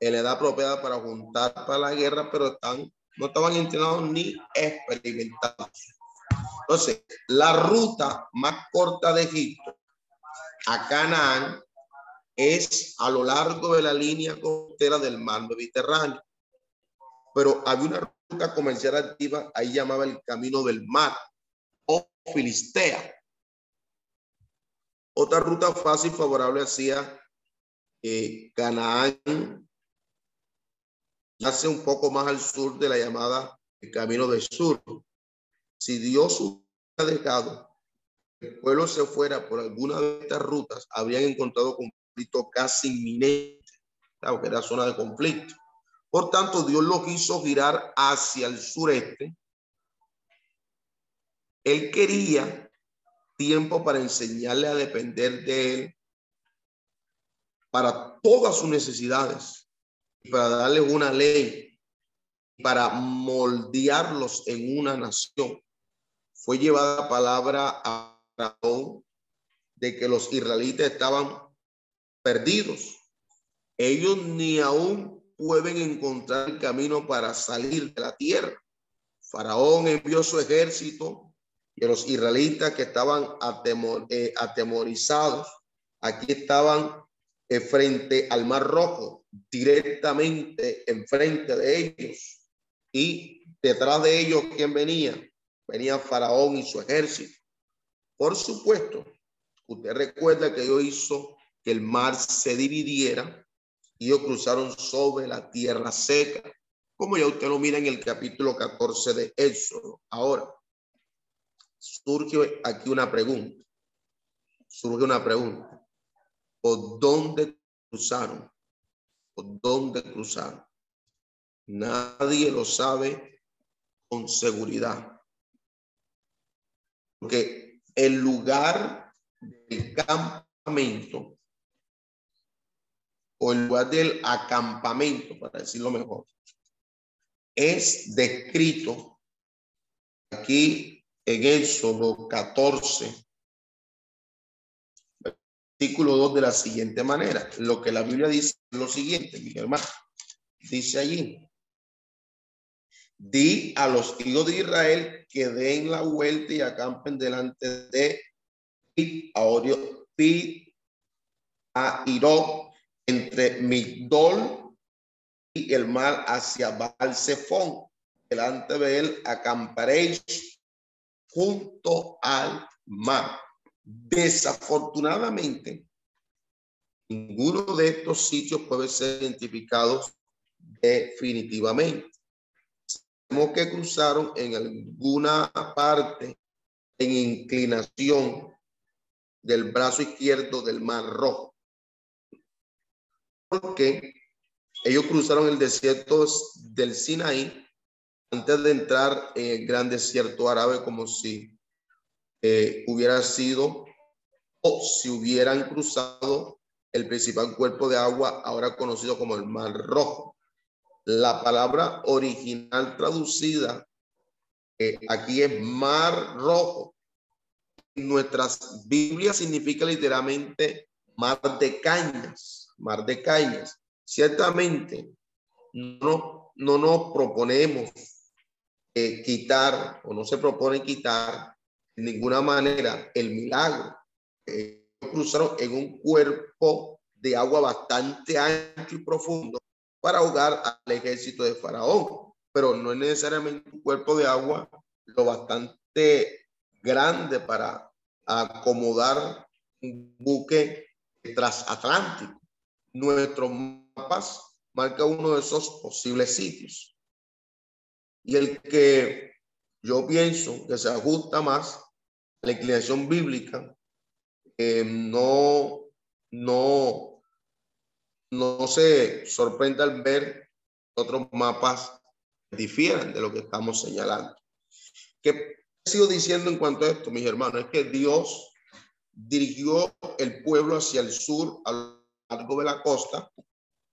en edad apropiada para juntar para la guerra, pero están, no estaban entrenados ni experimentados. Entonces, la ruta más corta de Egipto a Canaán es a lo largo de la línea costera del mar Mediterráneo. Pero había una ruta comercial activa, ahí llamaba el camino del mar, Filistea. Otra ruta fácil favorable hacia eh, Canaán, hace un poco más al sur de la llamada Camino del Sur. Si Dios hubiera dejado el pueblo se fuera por alguna de estas rutas, habrían encontrado conflicto casi inminente, claro, que era zona de conflicto. Por tanto, Dios lo quiso girar hacia el sureste él quería tiempo para enseñarle a depender de él para todas sus necesidades, para darles una ley, para moldearlos en una nación. Fue llevada palabra a Raúl de que los israelitas estaban perdidos. Ellos ni aún pueden encontrar el camino para salir de la tierra. Faraón envió su ejército y los israelitas que estaban atemor, eh, atemorizados, aquí estaban eh, frente al Mar Rojo, directamente enfrente de ellos. Y detrás de ellos, ¿quién venía? Venía Faraón y su ejército. Por supuesto, usted recuerda que Dios hizo que el mar se dividiera y ellos cruzaron sobre la tierra seca, como ya usted lo mira en el capítulo 14 de Éxodo. Ahora, surge aquí una pregunta. Surge una pregunta. ¿Por dónde cruzaron? ¿Por dónde cruzaron? Nadie lo sabe con seguridad. Porque el lugar del campamento o el lugar del acampamento, para decirlo mejor, es descrito aquí en Éxodo 14, versículo 2 de la siguiente manera. Lo que la Biblia dice lo siguiente, mi hermano. Dice allí, di a los hijos de Israel que den la vuelta y acampen delante de a Iro, entre Migdol y el mar hacia Balsefón. Delante de él acamparéis junto al mar. Desafortunadamente, ninguno de estos sitios puede ser identificado definitivamente. Sabemos que cruzaron en alguna parte en inclinación del brazo izquierdo del Mar Rojo porque ellos cruzaron el desierto del Sinaí antes de entrar en el gran desierto árabe como si eh, hubiera sido o si hubieran cruzado el principal cuerpo de agua ahora conocido como el Mar Rojo. La palabra original traducida eh, aquí es Mar Rojo. En nuestras Biblias significa literalmente mar de cañas mar de cañas. Ciertamente, no, no nos proponemos eh, quitar o no se propone quitar de ninguna manera el milagro. Cruzaron en un cuerpo de agua bastante ancho y profundo para ahogar al ejército de Faraón, pero no es necesariamente un cuerpo de agua lo bastante grande para acomodar un buque transatlántico nuestros mapas marca uno de esos posibles sitios. Y el que yo pienso que se ajusta más a la inclinación bíblica, eh, no, no, no se sorprenda al ver otros mapas difieren de lo que estamos señalando. ¿Qué sigo diciendo en cuanto a esto, mis hermanos? Es que Dios dirigió el pueblo hacia el sur, a largo de la costa.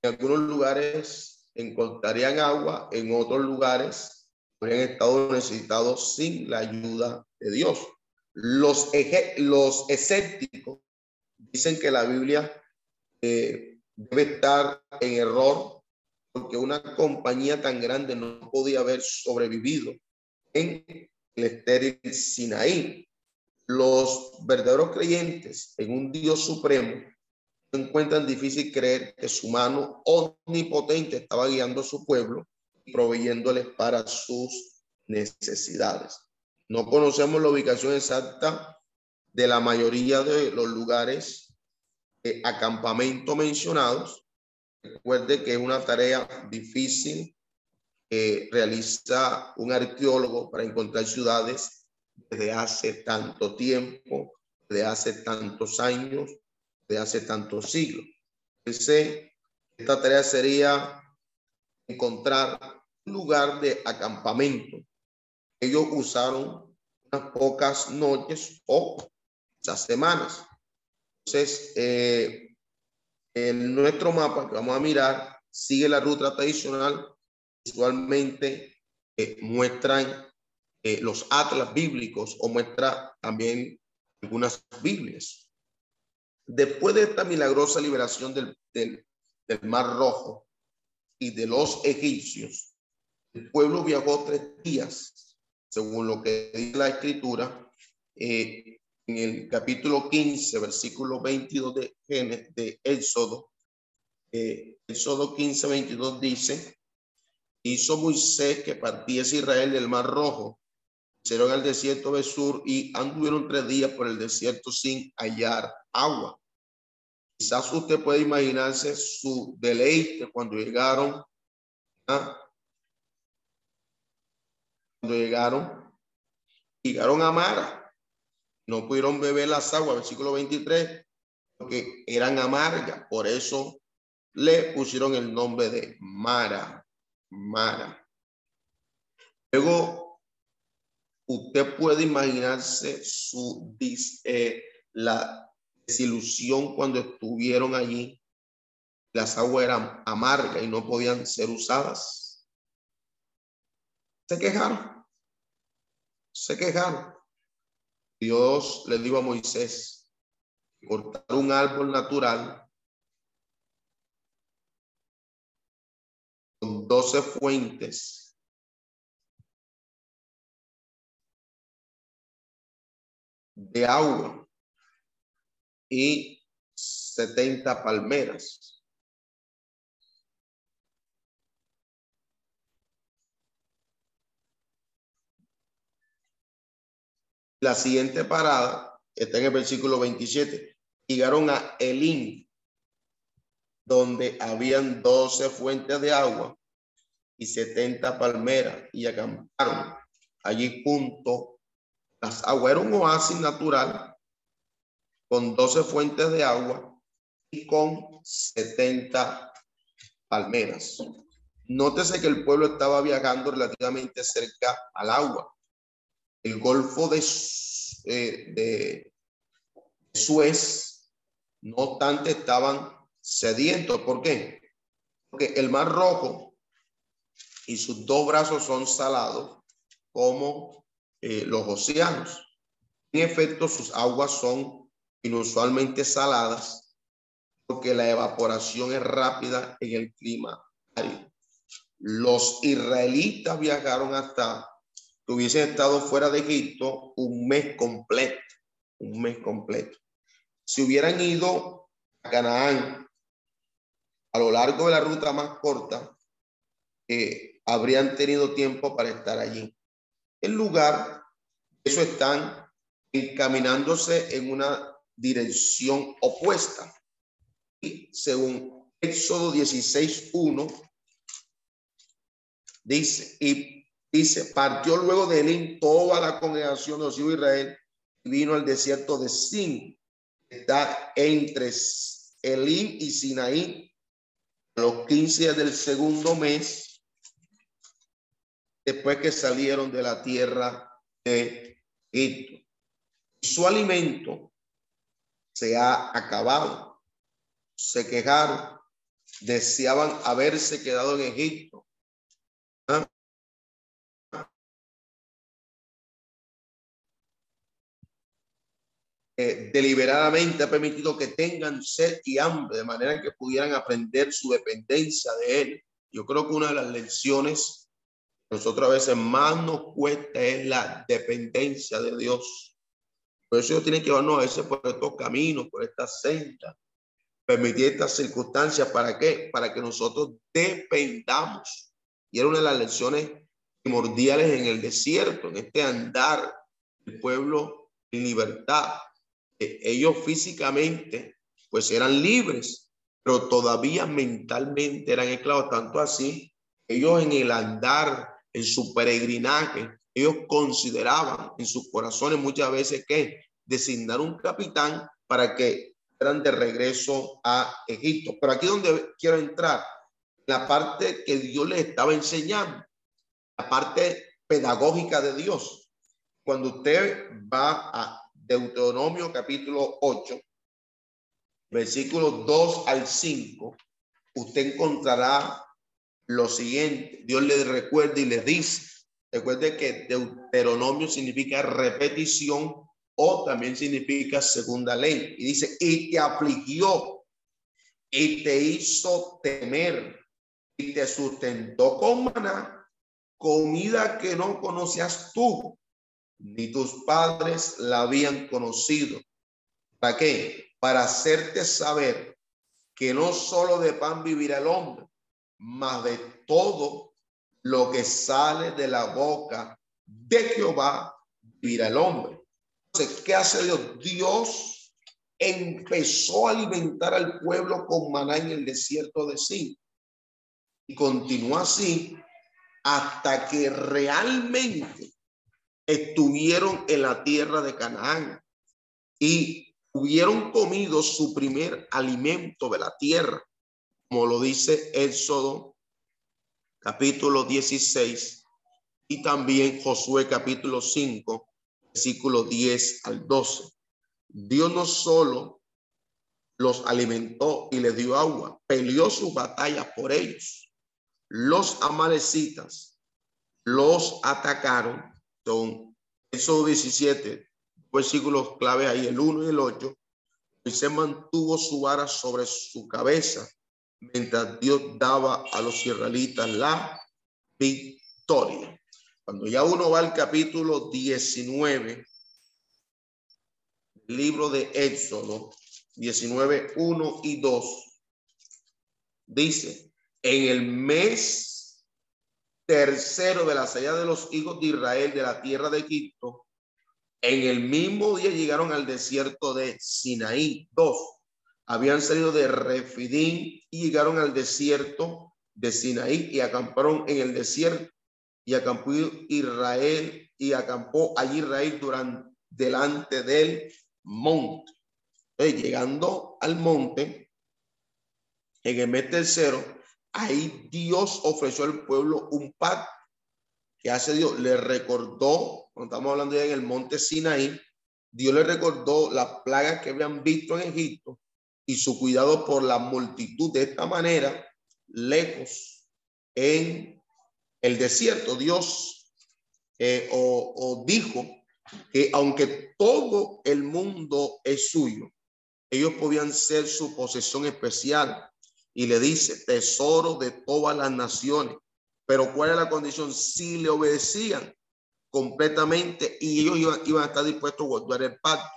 En algunos lugares encontrarían agua, en otros lugares habrían estado necesitados sin la ayuda de Dios. Los, los escépticos dicen que la Biblia eh, debe estar en error porque una compañía tan grande no podía haber sobrevivido en el estéril Sinaí. Los verdaderos creyentes en un Dios supremo encuentran difícil creer que su mano omnipotente estaba guiando a su pueblo proveyéndoles para sus necesidades. No conocemos la ubicación exacta de la mayoría de los lugares de acampamento mencionados. Recuerde que es una tarea difícil que realiza un arqueólogo para encontrar ciudades desde hace tanto tiempo, desde hace tantos años, de hace tantos siglos. esta tarea sería encontrar lugar de acampamento. Ellos usaron unas pocas noches o esas semanas. Entonces, eh, en nuestro mapa que vamos a mirar sigue la ruta tradicional. Visualmente eh, muestran eh, los atlas bíblicos o muestra también algunas Biblias. Después de esta milagrosa liberación del, del, Mar Rojo y de los egipcios, el pueblo viajó tres días, según lo que dice la escritura, eh, en el capítulo 15, versículo 22 de, de Éxodo. Eh, Éxodo 15, 22 dice, hizo Moisés que partiese Israel del Mar Rojo, hicieron al desierto de Sur y anduvieron tres días por el desierto sin hallar agua. Quizás usted puede imaginarse su deleite cuando llegaron, ¿ah? Llegaron, llegaron a Mara no pudieron beber las aguas, versículo 23, porque eran amargas, por eso le pusieron el nombre de Mara, Mara. Luego, usted puede imaginarse su, eh, la desilusión cuando estuvieron allí. Las aguas eran amargas y no podían ser usadas. Se quejaron. Se quejaron. Dios le dijo a Moisés cortar un árbol natural con doce fuentes de agua y setenta palmeras. La siguiente parada está en el versículo 27. Llegaron a Elín, donde habían 12 fuentes de agua y 70 palmeras y acamparon allí junto las aguas. Era un oasis natural con 12 fuentes de agua y con 70 palmeras. Nótese que el pueblo estaba viajando relativamente cerca al agua el Golfo de, eh, de Suez, no obstante, estaban sedientos. ¿Por qué? Porque el Mar Rojo y sus dos brazos son salados como eh, los océanos. En efecto, sus aguas son inusualmente saladas porque la evaporación es rápida en el clima Los israelitas viajaron hasta que hubiesen estado fuera de Egipto un mes completo, un mes completo. Si hubieran ido a Canaán a lo largo de la ruta más corta, eh, habrían tenido tiempo para estar allí. En lugar, eso están encaminándose en una dirección opuesta. Y según Éxodo 16.1, dice, y Dice, partió luego de Elín toda la congregación de los hijos de Israel y vino al desierto de Sin, está entre Elín y Sinaí, a los 15 días del segundo mes, después que salieron de la tierra de Egipto. Su alimento se ha acabado. Se quejaron, deseaban haberse quedado en Egipto Eh, deliberadamente ha permitido que tengan sed y hambre, de manera que pudieran aprender su dependencia de Él. Yo creo que una de las lecciones que nosotros a veces más nos cuesta es la dependencia de Dios. Por eso Dios tiene que llevarnos a veces por estos caminos, por estas sendas, permitir estas circunstancias. ¿Para qué? Para que nosotros dependamos. Y era una de las lecciones primordiales en el desierto, en este andar del pueblo en libertad ellos físicamente pues eran libres, pero todavía mentalmente eran esclavos, tanto así, ellos en el andar, en su peregrinaje, ellos consideraban en sus corazones muchas veces que designar un capitán para que fueran de regreso a Egipto. Pero aquí donde quiero entrar, la parte que Dios les estaba enseñando, la parte pedagógica de Dios. Cuando usted va a Deuteronomio capítulo 8, versículos 2 al 5, usted encontrará lo siguiente. Dios le recuerda y le dice, recuerde que Deuteronomio significa repetición o también significa segunda ley. Y dice, y te afligió y te hizo temer y te sustentó con maná, comida que no conocías tú ni tus padres la habían conocido. ¿Para qué? Para hacerte saber que no solo de pan vivirá el hombre, mas de todo lo que sale de la boca de Jehová vivirá el hombre. Entonces, ¿qué hace Dios? Dios empezó a alimentar al pueblo con maná en el desierto de sí. Y continuó así hasta que realmente estuvieron en la tierra de Canaán y hubieron comido su primer alimento de la tierra, como lo dice Éxodo capítulo 16 y también Josué capítulo 5, versículo 10 al 12. Dios no solo los alimentó y les dio agua, peleó sus batallas por ellos. Los amalecitas los atacaron. Son esos 17 versículos clave ahí, el 1 y el 8. Y se mantuvo su vara sobre su cabeza mientras Dios daba a los israelitas la victoria. Cuando ya uno va al capítulo 19, libro de Éxodo, 19, 1 y 2, dice, en el mes tercero de la salida de los hijos de Israel de la tierra de Egipto, en el mismo día llegaron al desierto de Sinaí. Dos, habían salido de Refidín y llegaron al desierto de Sinaí y acamparon en el desierto y acampó Israel y acampó allí Israel durante delante del monte. llegando al monte, en el mes tercero, ahí Dios ofreció al pueblo un pacto que hace Dios. Le recordó, cuando estamos hablando ya en el monte Sinaí, Dios le recordó las plagas que habían visto en Egipto y su cuidado por la multitud de esta manera, lejos en el desierto. Dios eh, o, dijo que aunque todo el mundo es suyo, ellos podían ser su posesión especial. Y le dice, tesoro de todas las naciones. Pero ¿cuál es la condición? Si le obedecían completamente y ellos iban, iban a estar dispuestos a guardar el pacto.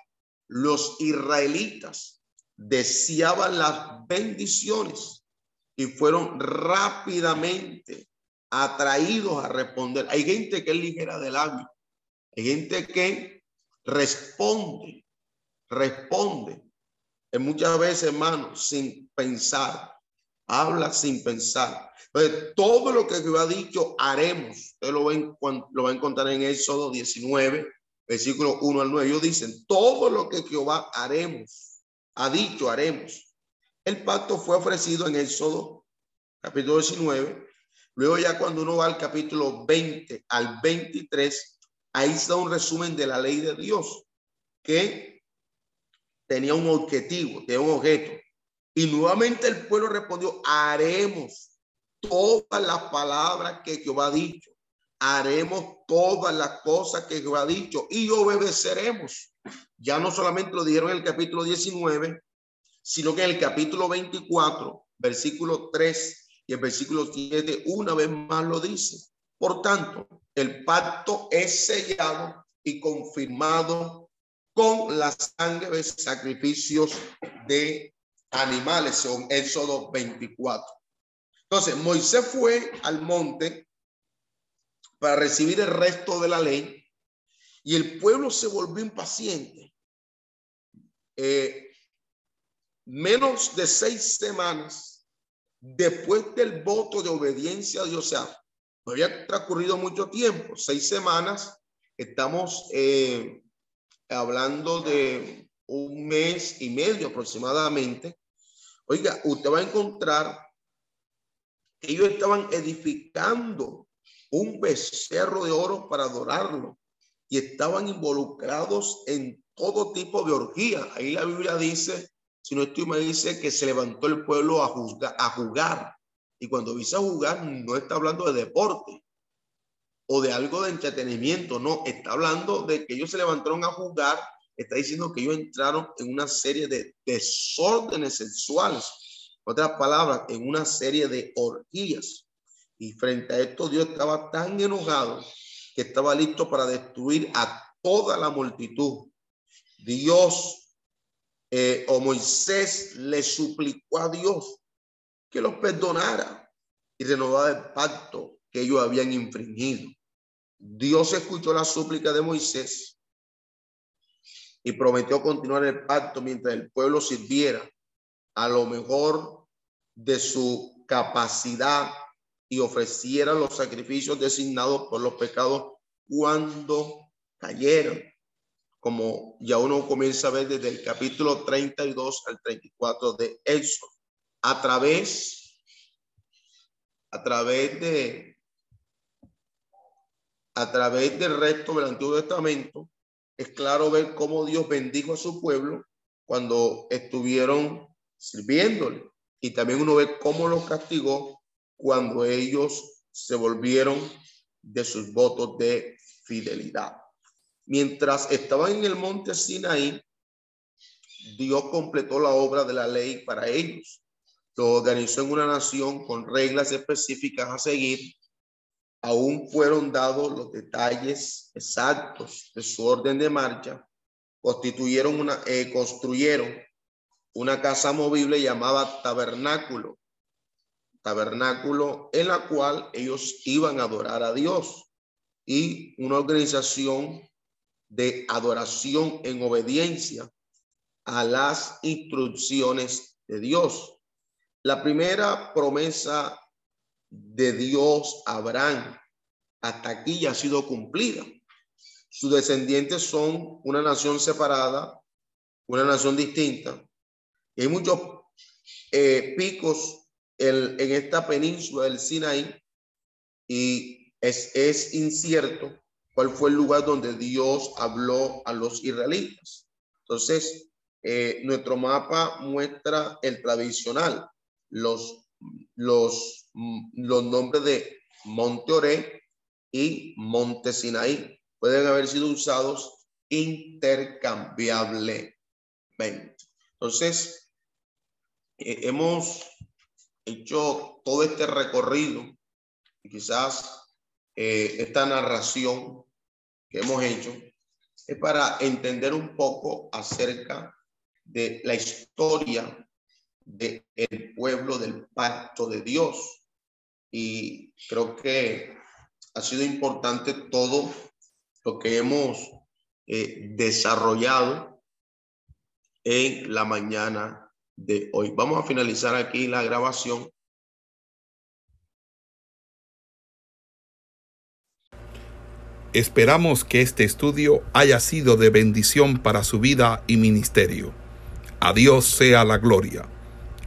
Los israelitas deseaban las bendiciones y fueron rápidamente atraídos a responder. Hay gente que es ligera de labio. Hay gente que responde, responde. Y muchas veces, hermano, sin pensar. Habla sin pensar. Todo lo que Jehová ha dicho, haremos. Usted lo va, lo va a encontrar en Éxodo 19, versículo 1 al 9. Ellos dicen, todo lo que Jehová haremos, ha dicho, haremos. El pacto fue ofrecido en Éxodo, capítulo 19, Luego ya cuando uno va al capítulo 20 al 23, ahí está un resumen de la ley de Dios, que tenía un objetivo, tenía un objeto. Y nuevamente el pueblo respondió, haremos todas las palabras que Jehová ha dicho. Haremos todas las cosas que Jehová ha dicho y obedeceremos. Ya no solamente lo dijeron en el capítulo 19, sino que en el capítulo 24, versículo 3 y el versículo 7 una vez más lo dice. Por tanto, el pacto es sellado y confirmado con la sangre de sacrificios de animales, son Éxodo 24. Entonces, Moisés fue al monte para recibir el resto de la ley y el pueblo se volvió impaciente. Eh, menos de seis semanas después del voto de obediencia a Dios, no había transcurrido mucho tiempo, seis semanas, estamos eh, hablando de un mes y medio aproximadamente. Oiga, usted va a encontrar que ellos estaban edificando un becerro de oro para adorarlo y estaban involucrados en todo tipo de orgía. Ahí la Biblia dice si no estoy mal, dice que se levantó el pueblo a, juzgar, a jugar. Y cuando dice jugar, no está hablando de deporte o de algo de entretenimiento, no, está hablando de que ellos se levantaron a jugar, está diciendo que ellos entraron en una serie de desórdenes sexuales, otras palabras, en una serie de orgías. Y frente a esto Dios estaba tan enojado que estaba listo para destruir a toda la multitud. Dios eh, o Moisés le suplicó a Dios que los perdonara y renovara el pacto que ellos habían infringido. Dios escuchó la súplica de Moisés y prometió continuar el pacto mientras el pueblo sirviera a lo mejor de su capacidad y ofreciera los sacrificios designados por los pecados cuando cayeron, como ya uno comienza a ver desde el capítulo 32 al 34 de Éxodo, a través, a través de, a través del resto del Antiguo Testamento, es claro ver cómo Dios bendijo a su pueblo cuando estuvieron sirviéndole. Y también uno ve cómo los castigó cuando ellos se volvieron de sus votos de fidelidad. Mientras estaban en el monte Sinaí, Dios completó la obra de la ley para ellos. Lo organizó en una nación con reglas específicas a seguir. Aún fueron dados los detalles exactos de su orden de marcha. Constituyeron una, eh, construyeron una casa movible llamada tabernáculo. Tabernáculo en la cual ellos iban a adorar a Dios y una organización de adoración en obediencia a las instrucciones de Dios. La primera promesa de Dios Abraham hasta aquí ya ha sido cumplida. Sus descendientes son una nación separada, una nación distinta. Hay muchos eh, picos en, esta península del Sinaí y es, es incierto cuál fue el lugar donde Dios habló a los israelitas. Entonces, eh, nuestro mapa muestra el tradicional, los, los, los nombres de Monte Oré y Monte Sinaí. Pueden haber sido usados intercambiablemente. Entonces, eh, hemos hecho todo este recorrido y quizás eh, esta narración que hemos hecho es para entender un poco acerca de la historia del pueblo del pacto de Dios. Y creo que ha sido importante todo lo que hemos eh, desarrollado en la mañana de hoy. Vamos a finalizar aquí la grabación Esperamos que este estudio haya sido de bendición para su vida y ministerio. A Dios sea la gloria.